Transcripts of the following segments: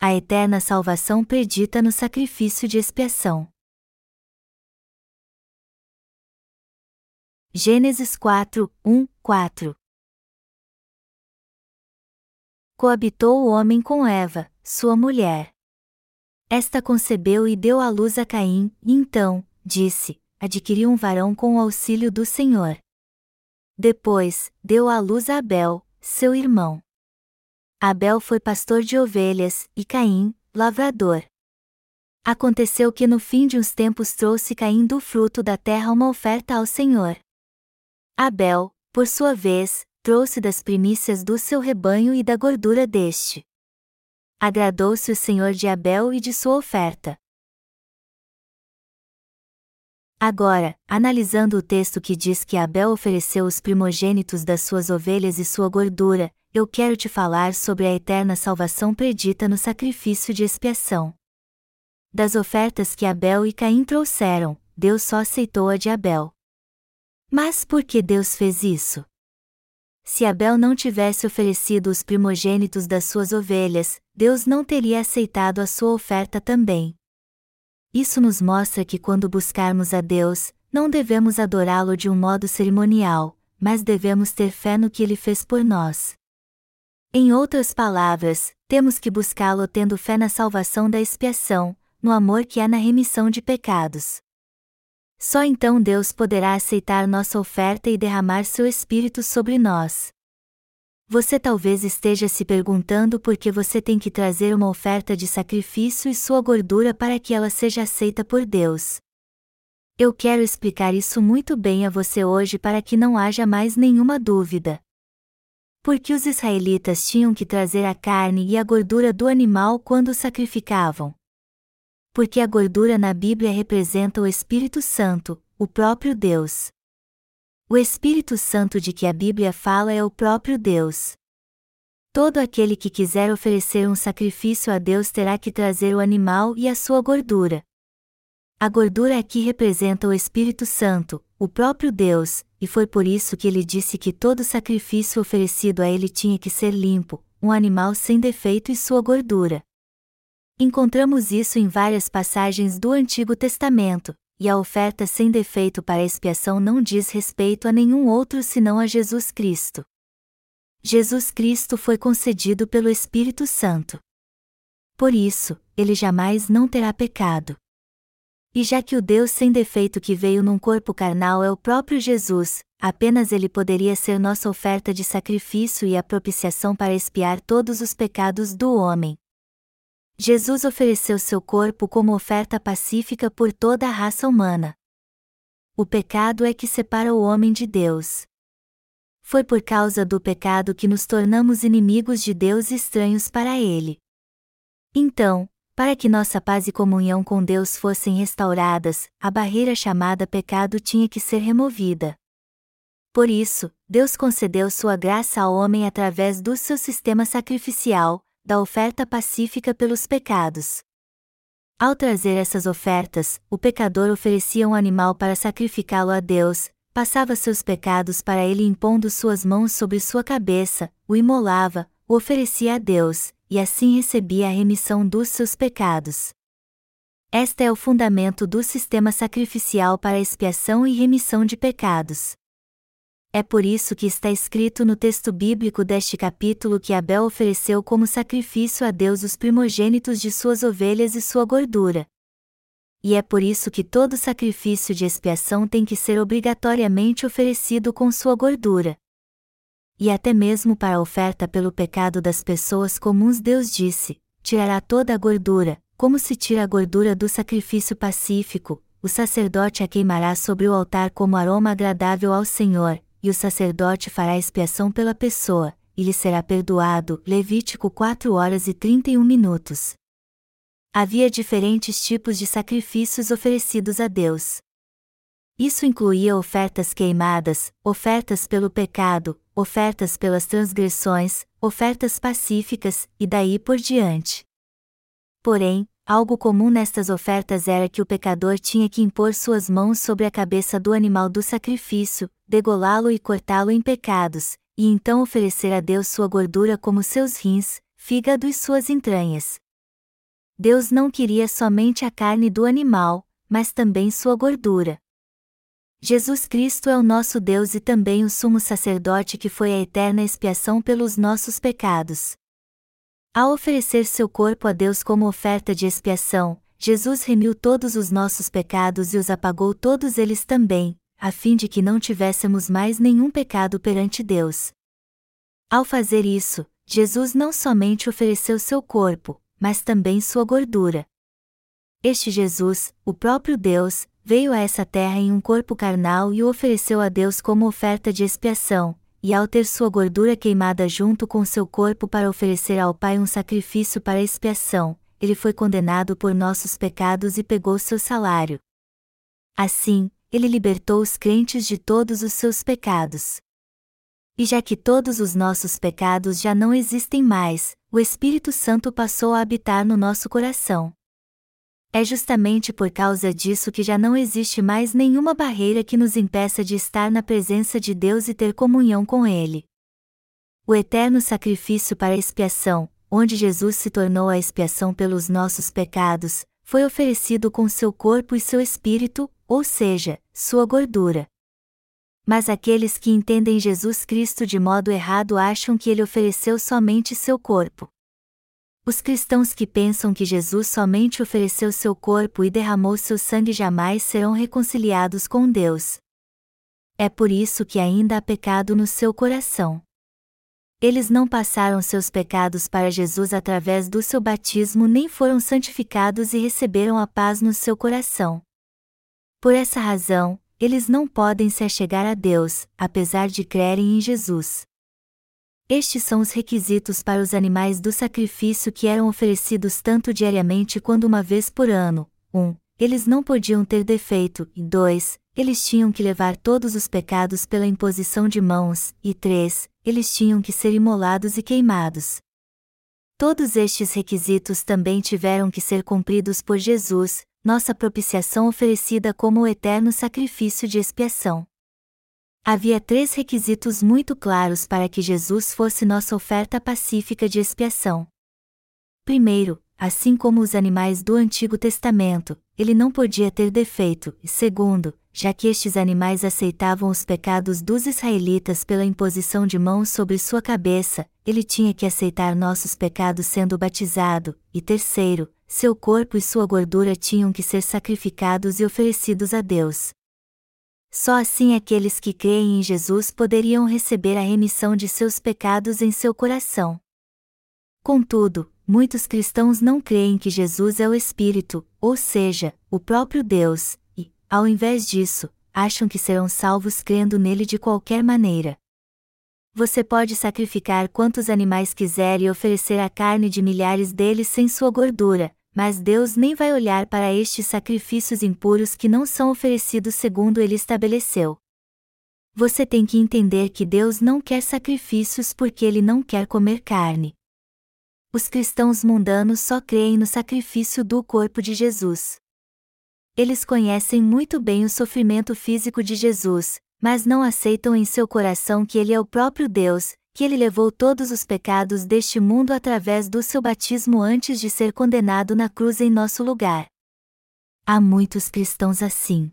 A eterna salvação predita no sacrifício de expiação. Gênesis 4, 1, 4 Coabitou o homem com Eva, sua mulher. Esta concebeu e deu à luz a Caim, e então, disse, adquiriu um varão com o auxílio do Senhor. Depois, deu à luz a Abel, seu irmão. Abel foi pastor de ovelhas, e Caim, lavrador. Aconteceu que no fim de uns tempos trouxe Caim do fruto da terra uma oferta ao Senhor. Abel, por sua vez, trouxe das primícias do seu rebanho e da gordura deste. Agradou-se o Senhor de Abel e de sua oferta. Agora, analisando o texto que diz que Abel ofereceu os primogênitos das suas ovelhas e sua gordura, eu quero te falar sobre a eterna salvação predita no sacrifício de expiação. Das ofertas que Abel e Caim trouxeram, Deus só aceitou a de Abel. Mas por que Deus fez isso? Se Abel não tivesse oferecido os primogênitos das suas ovelhas, Deus não teria aceitado a sua oferta também. Isso nos mostra que quando buscarmos a Deus, não devemos adorá-lo de um modo cerimonial, mas devemos ter fé no que ele fez por nós. Em outras palavras, temos que buscá-lo tendo fé na salvação da expiação, no amor que há na remissão de pecados. Só então Deus poderá aceitar nossa oferta e derramar seu Espírito sobre nós. Você talvez esteja se perguntando por que você tem que trazer uma oferta de sacrifício e sua gordura para que ela seja aceita por Deus. Eu quero explicar isso muito bem a você hoje para que não haja mais nenhuma dúvida. Porque os israelitas tinham que trazer a carne e a gordura do animal quando sacrificavam. Porque a gordura na Bíblia representa o Espírito Santo, o próprio Deus. O Espírito Santo de que a Bíblia fala é o próprio Deus. Todo aquele que quiser oferecer um sacrifício a Deus terá que trazer o animal e a sua gordura. A gordura aqui representa o Espírito Santo, o próprio Deus, e foi por isso que ele disse que todo sacrifício oferecido a ele tinha que ser limpo, um animal sem defeito e sua gordura. Encontramos isso em várias passagens do Antigo Testamento, e a oferta sem defeito para expiação não diz respeito a nenhum outro senão a Jesus Cristo. Jesus Cristo foi concedido pelo Espírito Santo. Por isso, ele jamais não terá pecado. E já que o Deus sem defeito que veio num corpo carnal é o próprio Jesus, apenas ele poderia ser nossa oferta de sacrifício e a propiciação para expiar todos os pecados do homem. Jesus ofereceu seu corpo como oferta pacífica por toda a raça humana. O pecado é que separa o homem de Deus. Foi por causa do pecado que nos tornamos inimigos de Deus e estranhos para Ele. Então, para que nossa paz e comunhão com Deus fossem restauradas, a barreira chamada pecado tinha que ser removida. Por isso, Deus concedeu sua graça ao homem através do seu sistema sacrificial, da oferta pacífica pelos pecados. Ao trazer essas ofertas, o pecador oferecia um animal para sacrificá-lo a Deus, passava seus pecados para ele impondo suas mãos sobre sua cabeça, o imolava, oferecia a Deus, e assim recebia a remissão dos seus pecados. Este é o fundamento do sistema sacrificial para expiação e remissão de pecados. É por isso que está escrito no texto bíblico deste capítulo que Abel ofereceu como sacrifício a Deus os primogênitos de suas ovelhas e sua gordura. E é por isso que todo sacrifício de expiação tem que ser obrigatoriamente oferecido com sua gordura. E até mesmo para a oferta pelo pecado das pessoas comuns Deus disse: tirará toda a gordura, como se tira a gordura do sacrifício pacífico, o sacerdote a queimará sobre o altar como aroma agradável ao Senhor, e o sacerdote fará expiação pela pessoa, e lhe será perdoado. Levítico 4 horas e 31 minutos. Havia diferentes tipos de sacrifícios oferecidos a Deus. Isso incluía ofertas queimadas, ofertas pelo pecado, ofertas pelas transgressões, ofertas pacíficas, e daí por diante. Porém, Algo comum nestas ofertas era que o pecador tinha que impor suas mãos sobre a cabeça do animal do sacrifício, degolá-lo e cortá-lo em pecados, e então oferecer a Deus sua gordura como seus rins, fígado e suas entranhas. Deus não queria somente a carne do animal, mas também sua gordura. Jesus Cristo é o nosso Deus e também o sumo sacerdote que foi a eterna expiação pelos nossos pecados. Ao oferecer seu corpo a Deus como oferta de expiação, Jesus remiu todos os nossos pecados e os apagou todos eles também, a fim de que não tivéssemos mais nenhum pecado perante Deus. Ao fazer isso, Jesus não somente ofereceu seu corpo, mas também sua gordura. Este Jesus, o próprio Deus, veio a essa terra em um corpo carnal e o ofereceu a Deus como oferta de expiação, e ao ter sua gordura queimada junto com seu corpo para oferecer ao Pai um sacrifício para expiação, ele foi condenado por nossos pecados e pegou seu salário. Assim, ele libertou os crentes de todos os seus pecados. E já que todos os nossos pecados já não existem mais, o Espírito Santo passou a habitar no nosso coração. É justamente por causa disso que já não existe mais nenhuma barreira que nos impeça de estar na presença de Deus e ter comunhão com Ele. O eterno sacrifício para expiação, onde Jesus se tornou a expiação pelos nossos pecados, foi oferecido com seu corpo e seu espírito, ou seja, sua gordura. Mas aqueles que entendem Jesus Cristo de modo errado acham que ele ofereceu somente seu corpo. Os cristãos que pensam que Jesus somente ofereceu seu corpo e derramou seu sangue jamais serão reconciliados com Deus. É por isso que ainda há pecado no seu coração. Eles não passaram seus pecados para Jesus através do seu batismo nem foram santificados e receberam a paz no seu coração. Por essa razão, eles não podem se achegar a Deus, apesar de crerem em Jesus. Estes são os requisitos para os animais do sacrifício que eram oferecidos tanto diariamente quanto uma vez por ano. 1. Um, eles não podiam ter defeito, e 2. Eles tinham que levar todos os pecados pela imposição de mãos, e 3. Eles tinham que ser imolados e queimados. Todos estes requisitos também tiveram que ser cumpridos por Jesus, nossa propiciação oferecida como o eterno sacrifício de expiação. Havia três requisitos muito claros para que Jesus fosse nossa oferta pacífica de expiação. Primeiro, assim como os animais do Antigo Testamento, ele não podia ter defeito, e segundo, já que estes animais aceitavam os pecados dos israelitas pela imposição de mãos sobre sua cabeça, ele tinha que aceitar nossos pecados sendo batizado, e terceiro, seu corpo e sua gordura tinham que ser sacrificados e oferecidos a Deus. Só assim aqueles que creem em Jesus poderiam receber a remissão de seus pecados em seu coração. Contudo, muitos cristãos não creem que Jesus é o Espírito, ou seja, o próprio Deus, e, ao invés disso, acham que serão salvos crendo nele de qualquer maneira. Você pode sacrificar quantos animais quiser e oferecer a carne de milhares deles sem sua gordura, mas Deus nem vai olhar para estes sacrifícios impuros que não são oferecidos segundo ele estabeleceu. Você tem que entender que Deus não quer sacrifícios porque ele não quer comer carne. Os cristãos mundanos só creem no sacrifício do corpo de Jesus. Eles conhecem muito bem o sofrimento físico de Jesus, mas não aceitam em seu coração que ele é o próprio Deus, que ele levou todos os pecados deste mundo através do seu batismo antes de ser condenado na cruz em nosso lugar. Há muitos cristãos assim.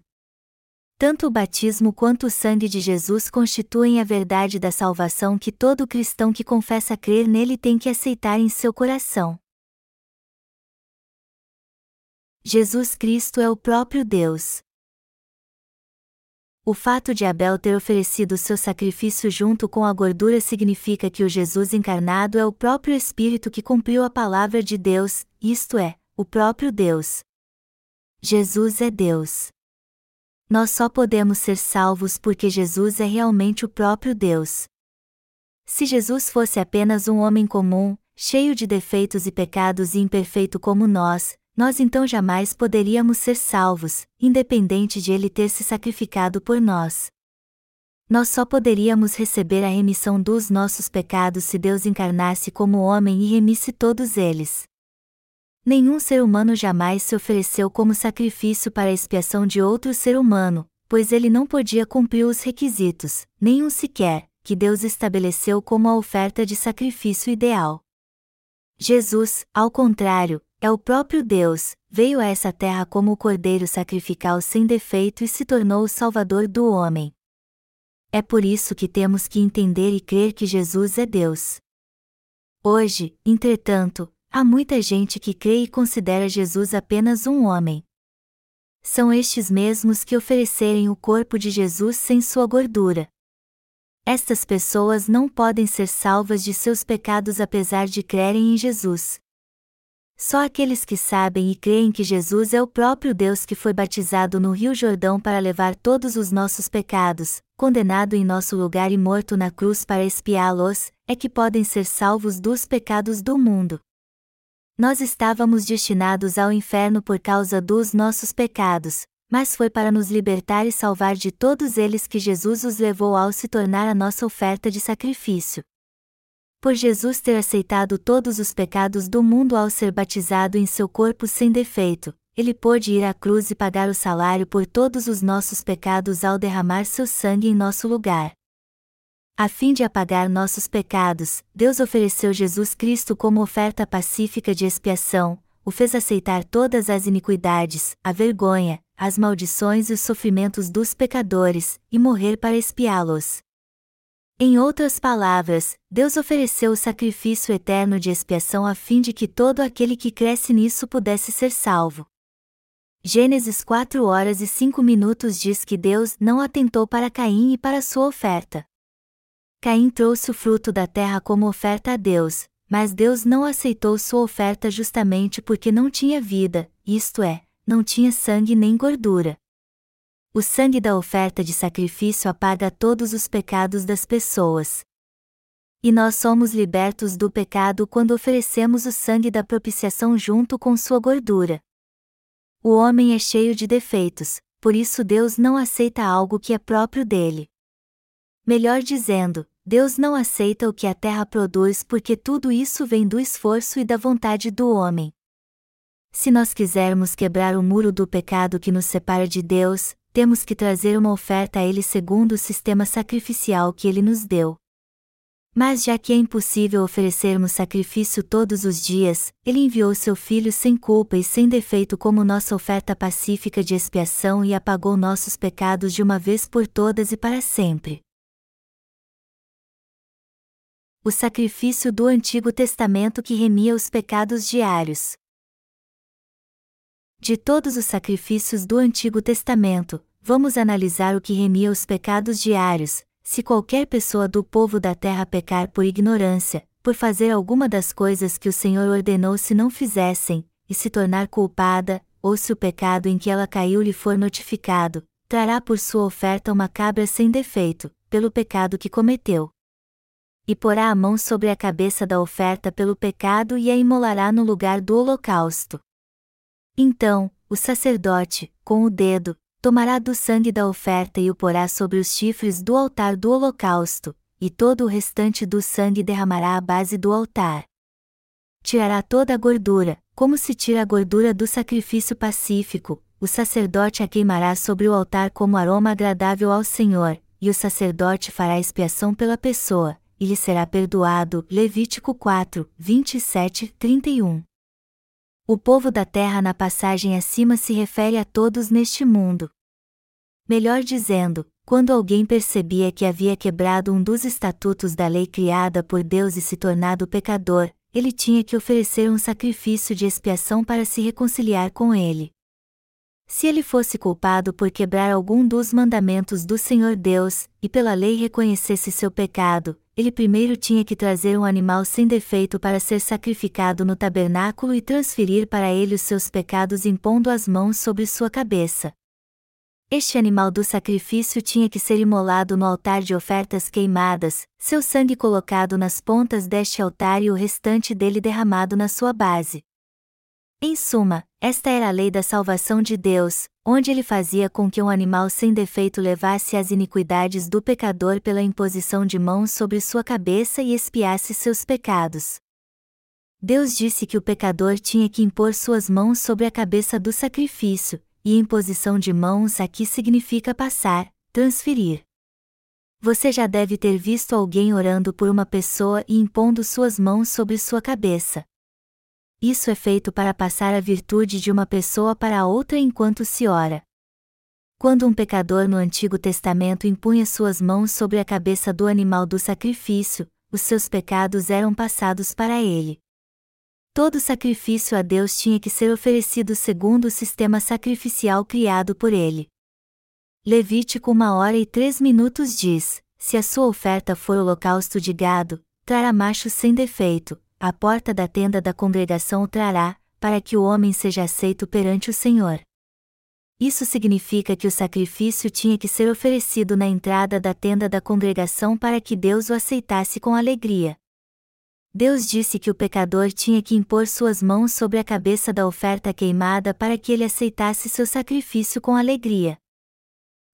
Tanto o batismo quanto o sangue de Jesus constituem a verdade da salvação que todo cristão que confessa crer nele tem que aceitar em seu coração. Jesus Cristo é o próprio Deus. O fato de Abel ter oferecido seu sacrifício junto com a gordura significa que o Jesus encarnado é o próprio Espírito que cumpriu a palavra de Deus, isto é, o próprio Deus. Jesus é Deus. Nós só podemos ser salvos porque Jesus é realmente o próprio Deus. Se Jesus fosse apenas um homem comum, cheio de defeitos e pecados e imperfeito como nós, nós então jamais poderíamos ser salvos, independente de ele ter se sacrificado por nós. Nós só poderíamos receber a remissão dos nossos pecados se Deus encarnasse como homem e remisse todos eles. Nenhum ser humano jamais se ofereceu como sacrifício para a expiação de outro ser humano, pois ele não podia cumprir os requisitos, nenhum sequer, que Deus estabeleceu como a oferta de sacrifício ideal. Jesus, ao contrário, é o próprio Deus, veio a essa terra como o cordeiro sacrificial sem defeito e se tornou o Salvador do homem. É por isso que temos que entender e crer que Jesus é Deus. Hoje, entretanto, há muita gente que crê e considera Jesus apenas um homem. São estes mesmos que oferecerem o corpo de Jesus sem sua gordura. Estas pessoas não podem ser salvas de seus pecados apesar de crerem em Jesus. Só aqueles que sabem e creem que Jesus é o próprio Deus que foi batizado no Rio Jordão para levar todos os nossos pecados, condenado em nosso lugar e morto na cruz para expiá-los, é que podem ser salvos dos pecados do mundo. Nós estávamos destinados ao inferno por causa dos nossos pecados, mas foi para nos libertar e salvar de todos eles que Jesus os levou ao se tornar a nossa oferta de sacrifício por Jesus ter aceitado todos os pecados do mundo ao ser batizado em seu corpo sem defeito, ele pôde ir à cruz e pagar o salário por todos os nossos pecados ao derramar seu sangue em nosso lugar. A fim de apagar nossos pecados, Deus ofereceu Jesus Cristo como oferta pacífica de expiação, o fez aceitar todas as iniquidades, a vergonha, as maldições e os sofrimentos dos pecadores, e morrer para expiá-los. Em outras palavras, Deus ofereceu o sacrifício eterno de expiação a fim de que todo aquele que cresce nisso pudesse ser salvo. Gênesis 4 horas e 5 minutos diz que Deus não atentou para Caim e para sua oferta. Caim trouxe o fruto da terra como oferta a Deus, mas Deus não aceitou sua oferta justamente porque não tinha vida, isto é, não tinha sangue nem gordura. O sangue da oferta de sacrifício apaga todos os pecados das pessoas. E nós somos libertos do pecado quando oferecemos o sangue da propiciação junto com sua gordura. O homem é cheio de defeitos, por isso Deus não aceita algo que é próprio dele. Melhor dizendo, Deus não aceita o que a terra produz porque tudo isso vem do esforço e da vontade do homem. Se nós quisermos quebrar o muro do pecado que nos separa de Deus, temos que trazer uma oferta a Ele segundo o sistema sacrificial que Ele nos deu. Mas já que é impossível oferecermos sacrifício todos os dias, Ele enviou seu Filho sem culpa e sem defeito como nossa oferta pacífica de expiação e apagou nossos pecados de uma vez por todas e para sempre. O sacrifício do Antigo Testamento que remia os pecados diários. De todos os sacrifícios do Antigo Testamento, vamos analisar o que remia os pecados diários. Se qualquer pessoa do povo da terra pecar por ignorância, por fazer alguma das coisas que o Senhor ordenou se não fizessem, e se tornar culpada, ou se o pecado em que ela caiu lhe for notificado, trará por sua oferta uma cabra sem defeito, pelo pecado que cometeu. E porá a mão sobre a cabeça da oferta pelo pecado e a imolará no lugar do holocausto. Então, o sacerdote, com o dedo, tomará do sangue da oferta e o porá sobre os chifres do altar do holocausto, e todo o restante do sangue derramará à base do altar. Tirará toda a gordura, como se tira a gordura do sacrifício pacífico, o sacerdote a queimará sobre o altar como aroma agradável ao Senhor, e o sacerdote fará expiação pela pessoa, e lhe será perdoado. Levítico 4, 27, 31. O povo da terra na passagem acima se refere a todos neste mundo. Melhor dizendo, quando alguém percebia que havia quebrado um dos estatutos da lei criada por Deus e se tornado pecador, ele tinha que oferecer um sacrifício de expiação para se reconciliar com ele. Se ele fosse culpado por quebrar algum dos mandamentos do Senhor Deus, e pela lei reconhecesse seu pecado, ele primeiro tinha que trazer um animal sem defeito para ser sacrificado no tabernáculo e transferir para ele os seus pecados impondo as mãos sobre sua cabeça. Este animal do sacrifício tinha que ser imolado no altar de ofertas queimadas, seu sangue colocado nas pontas deste altar e o restante dele derramado na sua base. Em suma, esta era a lei da salvação de Deus, onde ele fazia com que um animal sem defeito levasse as iniquidades do pecador pela imposição de mãos sobre sua cabeça e expiasse seus pecados. Deus disse que o pecador tinha que impor suas mãos sobre a cabeça do sacrifício, e imposição de mãos aqui significa passar, transferir. Você já deve ter visto alguém orando por uma pessoa e impondo suas mãos sobre sua cabeça. Isso é feito para passar a virtude de uma pessoa para outra enquanto se ora. Quando um pecador no Antigo Testamento impunha suas mãos sobre a cabeça do animal do sacrifício, os seus pecados eram passados para ele. Todo sacrifício a Deus tinha que ser oferecido segundo o sistema sacrificial criado por ele. Levítico 1 hora e 3 minutos diz: Se a sua oferta for holocausto de gado, trará macho sem defeito, a porta da tenda da congregação o trará, para que o homem seja aceito perante o Senhor. Isso significa que o sacrifício tinha que ser oferecido na entrada da tenda da congregação para que Deus o aceitasse com alegria. Deus disse que o pecador tinha que impor suas mãos sobre a cabeça da oferta queimada para que ele aceitasse seu sacrifício com alegria.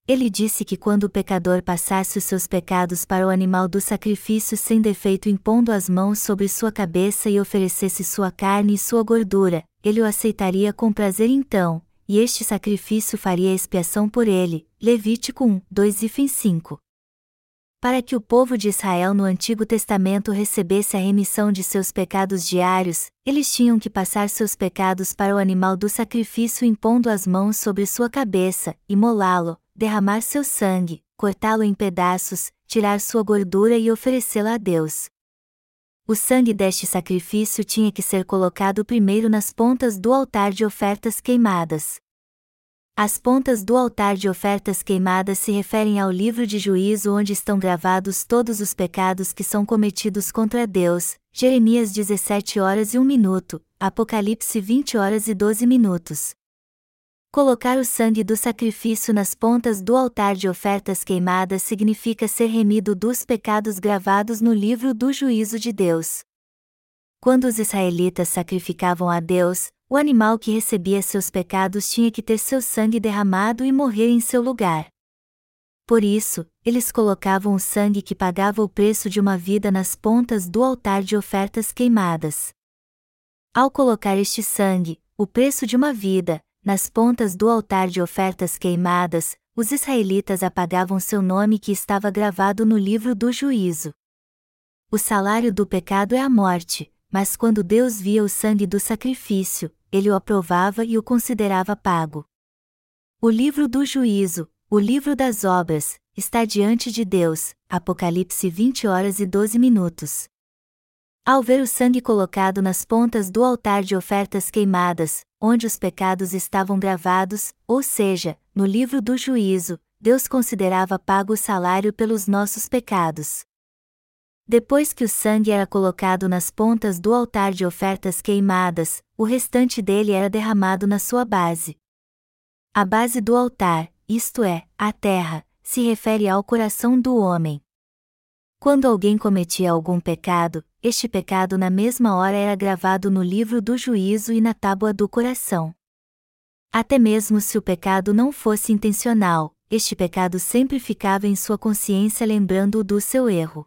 Ele disse que quando o pecador passasse os seus pecados para o animal do sacrifício sem defeito impondo as mãos sobre sua cabeça e oferecesse sua carne e sua gordura, ele o aceitaria com prazer então, e este sacrifício faria expiação por ele. Levítico 1, 2 e 5. Para que o povo de Israel no Antigo Testamento recebesse a remissão de seus pecados diários, eles tinham que passar seus pecados para o animal do sacrifício impondo as mãos sobre sua cabeça, imolá-lo, derramar seu sangue, cortá-lo em pedaços, tirar sua gordura e oferecê-la a Deus. O sangue deste sacrifício tinha que ser colocado primeiro nas pontas do altar de ofertas queimadas. As pontas do altar de ofertas queimadas se referem ao livro de juízo onde estão gravados todos os pecados que são cometidos contra Deus, Jeremias 17 horas e 1 minuto, Apocalipse 20 horas e 12 minutos. Colocar o sangue do sacrifício nas pontas do altar de ofertas queimadas significa ser remido dos pecados gravados no livro do juízo de Deus. Quando os israelitas sacrificavam a Deus, o animal que recebia seus pecados tinha que ter seu sangue derramado e morrer em seu lugar. Por isso, eles colocavam o sangue que pagava o preço de uma vida nas pontas do altar de ofertas queimadas. Ao colocar este sangue, o preço de uma vida, nas pontas do altar de ofertas queimadas, os israelitas apagavam seu nome que estava gravado no livro do juízo. O salário do pecado é a morte, mas quando Deus via o sangue do sacrifício, ele o aprovava e o considerava pago. O livro do juízo, o livro das obras, está diante de Deus, Apocalipse 20 horas e 12 minutos. Ao ver o sangue colocado nas pontas do altar de ofertas queimadas, onde os pecados estavam gravados, ou seja, no livro do juízo, Deus considerava pago o salário pelos nossos pecados. Depois que o sangue era colocado nas pontas do altar de ofertas queimadas, o restante dele era derramado na sua base. A base do altar, isto é, a terra, se refere ao coração do homem. Quando alguém cometia algum pecado, este pecado na mesma hora era gravado no livro do juízo e na tábua do coração. Até mesmo se o pecado não fosse intencional, este pecado sempre ficava em sua consciência lembrando-o do seu erro.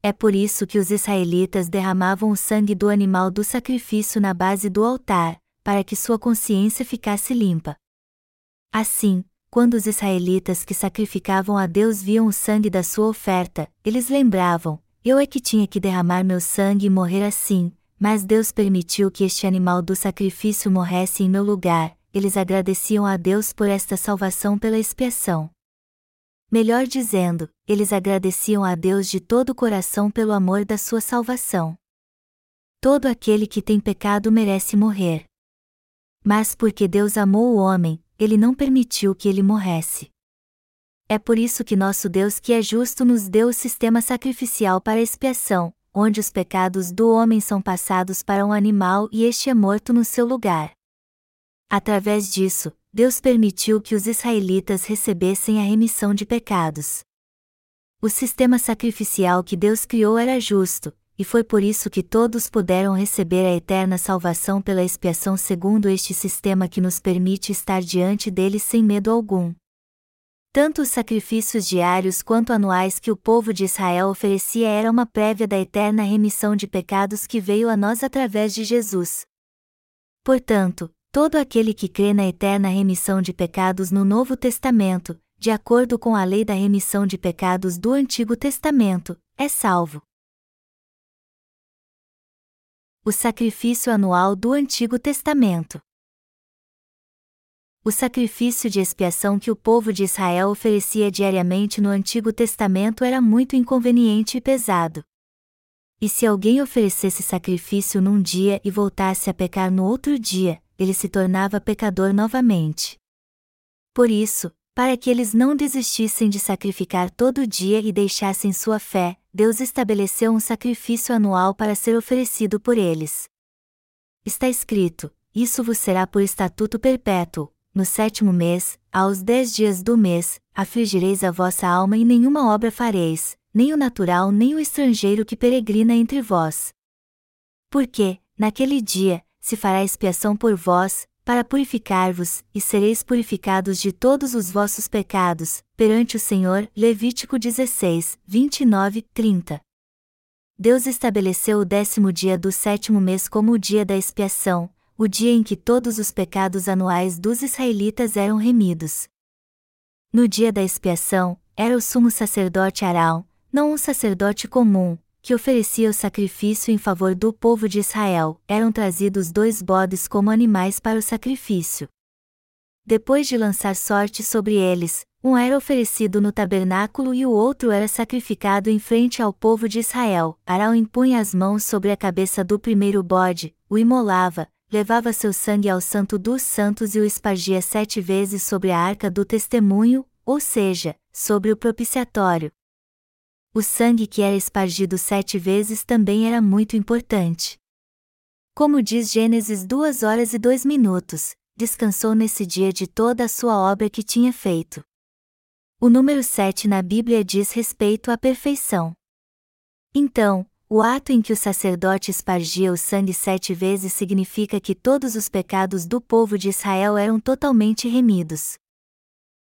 É por isso que os israelitas derramavam o sangue do animal do sacrifício na base do altar, para que sua consciência ficasse limpa. Assim, quando os israelitas que sacrificavam a Deus viam o sangue da sua oferta, eles lembravam: eu é que tinha que derramar meu sangue e morrer assim, mas Deus permitiu que este animal do sacrifício morresse em meu lugar. Eles agradeciam a Deus por esta salvação pela expiação. Melhor dizendo, eles agradeciam a Deus de todo o coração pelo amor da sua salvação. Todo aquele que tem pecado merece morrer. Mas porque Deus amou o homem, ele não permitiu que ele morresse. É por isso que nosso Deus, que é justo, nos deu o sistema sacrificial para expiação, onde os pecados do homem são passados para um animal e este é morto no seu lugar. Através disso, Deus permitiu que os israelitas recebessem a remissão de pecados. O sistema sacrificial que Deus criou era justo, e foi por isso que todos puderam receber a eterna salvação pela expiação segundo este sistema que nos permite estar diante dele sem medo algum. Tanto os sacrifícios diários quanto anuais que o povo de Israel oferecia era uma prévia da eterna remissão de pecados que veio a nós através de Jesus. Portanto, Todo aquele que crê na eterna remissão de pecados no Novo Testamento, de acordo com a lei da remissão de pecados do Antigo Testamento, é salvo. O sacrifício anual do Antigo Testamento. O sacrifício de expiação que o povo de Israel oferecia diariamente no Antigo Testamento era muito inconveniente e pesado. E se alguém oferecesse sacrifício num dia e voltasse a pecar no outro dia, ele se tornava pecador novamente. Por isso, para que eles não desistissem de sacrificar todo dia e deixassem sua fé, Deus estabeleceu um sacrifício anual para ser oferecido por eles. Está escrito: Isso vos será por estatuto perpétuo. No sétimo mês, aos dez dias do mês, afligireis a vossa alma e nenhuma obra fareis, nem o natural nem o estrangeiro que peregrina entre vós. Porque, naquele dia, se fará expiação por vós, para purificar-vos, e sereis purificados de todos os vossos pecados, perante o Senhor. Levítico 16, 29, 30. Deus estabeleceu o décimo dia do sétimo mês como o dia da expiação, o dia em que todos os pecados anuais dos israelitas eram remidos. No dia da expiação, era o sumo sacerdote Arão, não um sacerdote comum, que oferecia o sacrifício em favor do povo de Israel, eram trazidos dois bodes como animais para o sacrifício. Depois de lançar sorte sobre eles, um era oferecido no tabernáculo e o outro era sacrificado em frente ao povo de Israel. Arão impunha as mãos sobre a cabeça do primeiro bode, o imolava, levava seu sangue ao Santo dos Santos e o espargia sete vezes sobre a arca do testemunho, ou seja, sobre o propiciatório, o sangue que era espargido sete vezes também era muito importante. Como diz Gênesis 2 horas e 2 minutos, descansou nesse dia de toda a sua obra que tinha feito. O número 7 na Bíblia diz respeito à perfeição. Então, o ato em que o sacerdote espargia o sangue sete vezes significa que todos os pecados do povo de Israel eram totalmente remidos.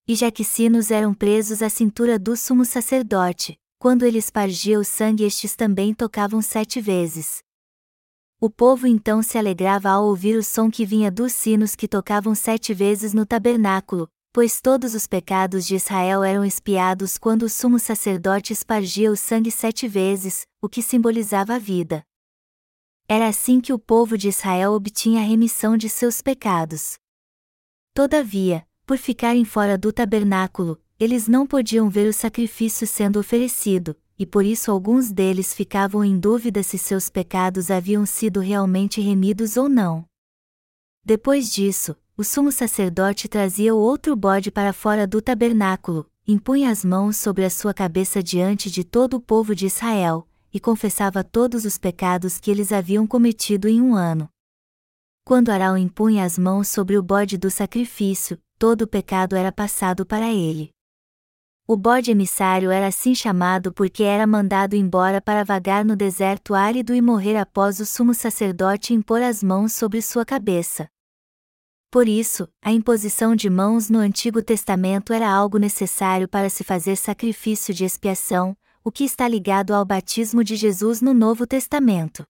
E já que sinos eram presos à cintura do sumo sacerdote, quando ele espargia o sangue, estes também tocavam sete vezes. O povo então se alegrava ao ouvir o som que vinha dos sinos que tocavam sete vezes no tabernáculo, pois todos os pecados de Israel eram espiados quando o sumo sacerdote espargia o sangue sete vezes, o que simbolizava a vida. Era assim que o povo de Israel obtinha a remissão de seus pecados. Todavia, por ficarem fora do tabernáculo, eles não podiam ver o sacrifício sendo oferecido, e por isso alguns deles ficavam em dúvida se seus pecados haviam sido realmente remidos ou não. Depois disso, o sumo sacerdote trazia o outro bode para fora do tabernáculo, impunha as mãos sobre a sua cabeça diante de todo o povo de Israel, e confessava todos os pecados que eles haviam cometido em um ano. Quando Arão impunha as mãos sobre o bode do sacrifício, todo o pecado era passado para ele. O bode emissário era assim chamado porque era mandado embora para vagar no deserto árido e morrer após o sumo sacerdote impor as mãos sobre sua cabeça. Por isso, a imposição de mãos no Antigo Testamento era algo necessário para se fazer sacrifício de expiação, o que está ligado ao batismo de Jesus no Novo Testamento.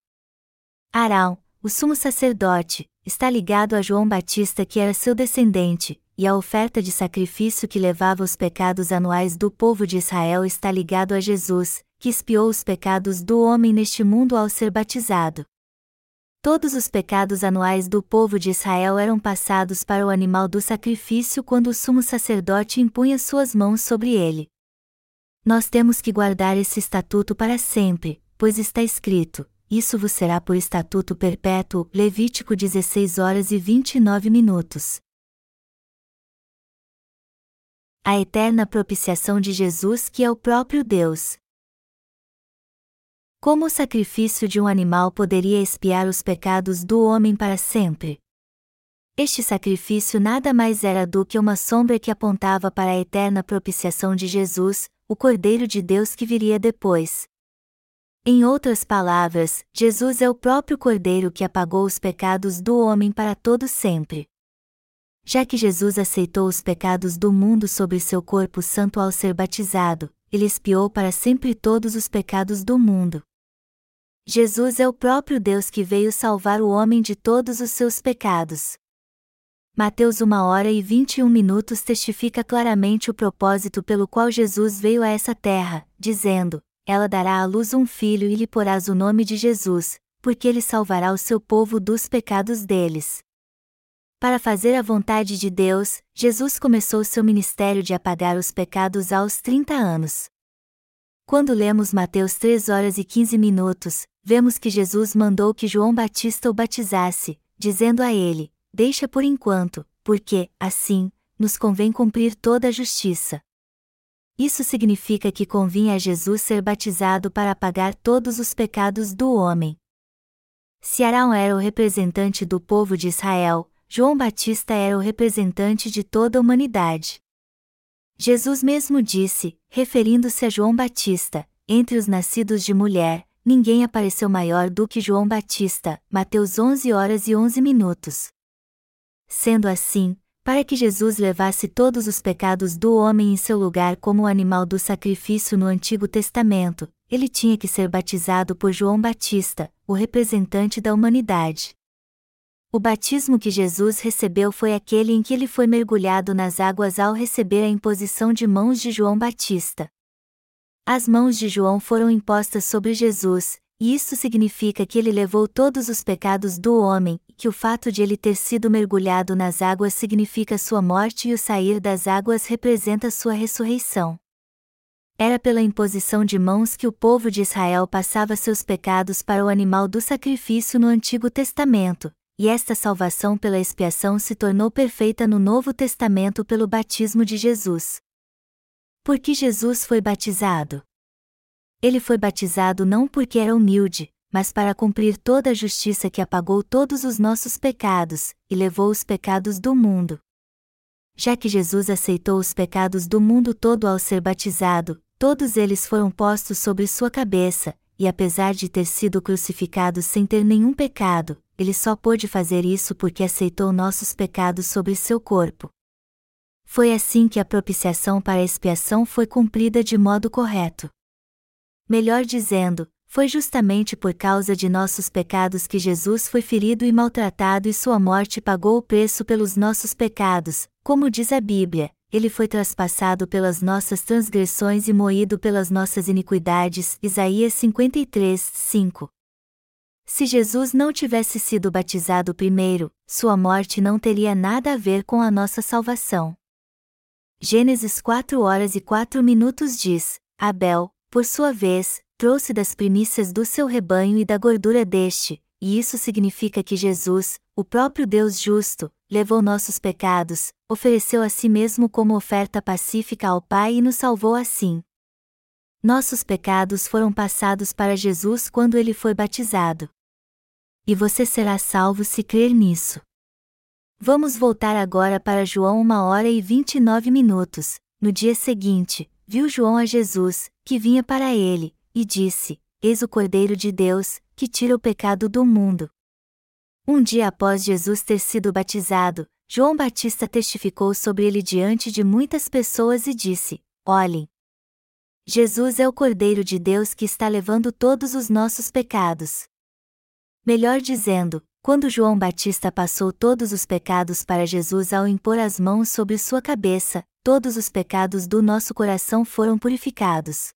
Arão, o sumo sacerdote, está ligado a João Batista que era seu descendente, e a oferta de sacrifício que levava os pecados anuais do povo de Israel está ligado a Jesus, que expiou os pecados do homem neste mundo ao ser batizado. Todos os pecados anuais do povo de Israel eram passados para o animal do sacrifício quando o sumo sacerdote impunha suas mãos sobre ele. Nós temos que guardar esse estatuto para sempre, pois está escrito: Isso vos será por estatuto perpétuo. Levítico 16 horas e 29 minutos a eterna propiciação de Jesus que é o próprio Deus. Como o sacrifício de um animal poderia expiar os pecados do homem para sempre? Este sacrifício nada mais era do que uma sombra que apontava para a eterna propiciação de Jesus, o Cordeiro de Deus que viria depois. Em outras palavras, Jesus é o próprio Cordeiro que apagou os pecados do homem para todo sempre. Já que Jesus aceitou os pecados do mundo sobre seu corpo santo ao ser batizado, ele expiou para sempre todos os pecados do mundo. Jesus é o próprio Deus que veio salvar o homem de todos os seus pecados. Mateus 1 hora e 21 minutos testifica claramente o propósito pelo qual Jesus veio a essa terra, dizendo: Ela dará à luz um filho e lhe porás o nome de Jesus, porque ele salvará o seu povo dos pecados deles. Para fazer a vontade de Deus, Jesus começou seu ministério de apagar os pecados aos 30 anos. Quando lemos Mateus 3 horas e 15 minutos, vemos que Jesus mandou que João Batista o batizasse, dizendo a ele: Deixa por enquanto, porque, assim, nos convém cumprir toda a justiça. Isso significa que convinha a Jesus ser batizado para apagar todos os pecados do homem. Se Arão era o representante do povo de Israel, João Batista era o representante de toda a humanidade. Jesus mesmo disse, referindo-se a João Batista: Entre os nascidos de mulher, ninguém apareceu maior do que João Batista. Mateus 11 horas e 11 minutos. Sendo assim, para que Jesus levasse todos os pecados do homem em seu lugar como o animal do sacrifício no Antigo Testamento, ele tinha que ser batizado por João Batista, o representante da humanidade. O batismo que Jesus recebeu foi aquele em que ele foi mergulhado nas águas ao receber a imposição de mãos de João Batista. As mãos de João foram impostas sobre Jesus, e isso significa que ele levou todos os pecados do homem, e que o fato de ele ter sido mergulhado nas águas significa sua morte e o sair das águas representa sua ressurreição. Era pela imposição de mãos que o povo de Israel passava seus pecados para o animal do sacrifício no Antigo Testamento, e esta salvação pela expiação se tornou perfeita no Novo Testamento pelo batismo de Jesus. Por que Jesus foi batizado? Ele foi batizado não porque era humilde, mas para cumprir toda a justiça que apagou todos os nossos pecados, e levou os pecados do mundo. Já que Jesus aceitou os pecados do mundo todo ao ser batizado, todos eles foram postos sobre sua cabeça, e apesar de ter sido crucificado sem ter nenhum pecado, ele só pôde fazer isso porque aceitou nossos pecados sobre seu corpo. Foi assim que a propiciação para a expiação foi cumprida de modo correto. Melhor dizendo, foi justamente por causa de nossos pecados que Jesus foi ferido e maltratado e sua morte pagou o preço pelos nossos pecados, como diz a Bíblia, ele foi traspassado pelas nossas transgressões e moído pelas nossas iniquidades. Isaías 53, 5. Se Jesus não tivesse sido batizado primeiro, sua morte não teria nada a ver com a nossa salvação. Gênesis 4 horas e 4 minutos diz: Abel, por sua vez, trouxe das primícias do seu rebanho e da gordura deste, e isso significa que Jesus, o próprio Deus justo, levou nossos pecados, ofereceu a si mesmo como oferta pacífica ao Pai e nos salvou assim. Nossos pecados foram passados para Jesus quando ele foi batizado e você será salvo se crer nisso. Vamos voltar agora para João 1 hora e 29 minutos. No dia seguinte, viu João a Jesus, que vinha para ele, e disse: Eis o Cordeiro de Deus, que tira o pecado do mundo. Um dia após Jesus ter sido batizado, João Batista testificou sobre ele diante de muitas pessoas e disse: Olhem! Jesus é o Cordeiro de Deus que está levando todos os nossos pecados. Melhor dizendo, quando João Batista passou todos os pecados para Jesus ao impor as mãos sobre sua cabeça, todos os pecados do nosso coração foram purificados.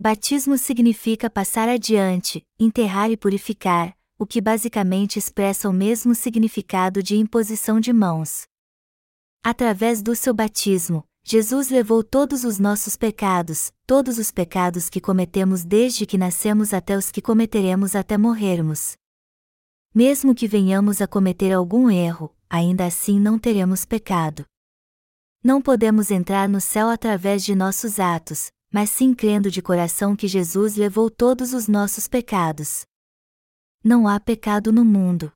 Batismo significa passar adiante, enterrar e purificar, o que basicamente expressa o mesmo significado de imposição de mãos. Através do seu batismo, Jesus levou todos os nossos pecados, todos os pecados que cometemos desde que nascemos até os que cometeremos até morrermos. Mesmo que venhamos a cometer algum erro, ainda assim não teremos pecado. Não podemos entrar no céu através de nossos atos, mas sim crendo de coração que Jesus levou todos os nossos pecados. Não há pecado no mundo.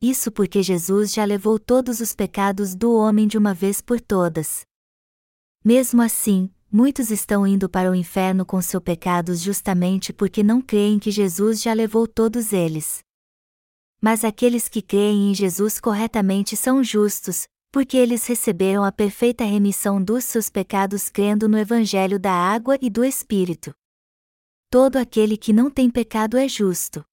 Isso porque Jesus já levou todos os pecados do homem de uma vez por todas. Mesmo assim, muitos estão indo para o inferno com seus pecados justamente porque não creem que Jesus já levou todos eles. Mas aqueles que creem em Jesus corretamente são justos, porque eles receberam a perfeita remissão dos seus pecados crendo no Evangelho da água e do Espírito. Todo aquele que não tem pecado é justo.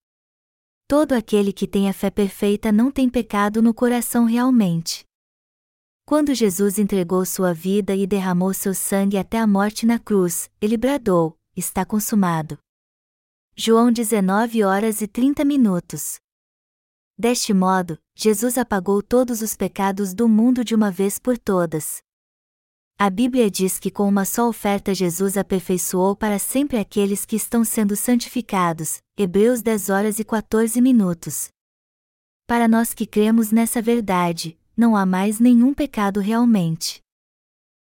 Todo aquele que tem a fé perfeita não tem pecado no coração realmente. Quando Jesus entregou sua vida e derramou seu sangue até a morte na cruz, ele bradou: Está consumado. João 19 horas e 30 minutos. Deste modo, Jesus apagou todos os pecados do mundo de uma vez por todas. A Bíblia diz que com uma só oferta Jesus aperfeiçoou para sempre aqueles que estão sendo santificados. Hebreus 10 horas e 14 minutos. Para nós que cremos nessa verdade, não há mais nenhum pecado realmente.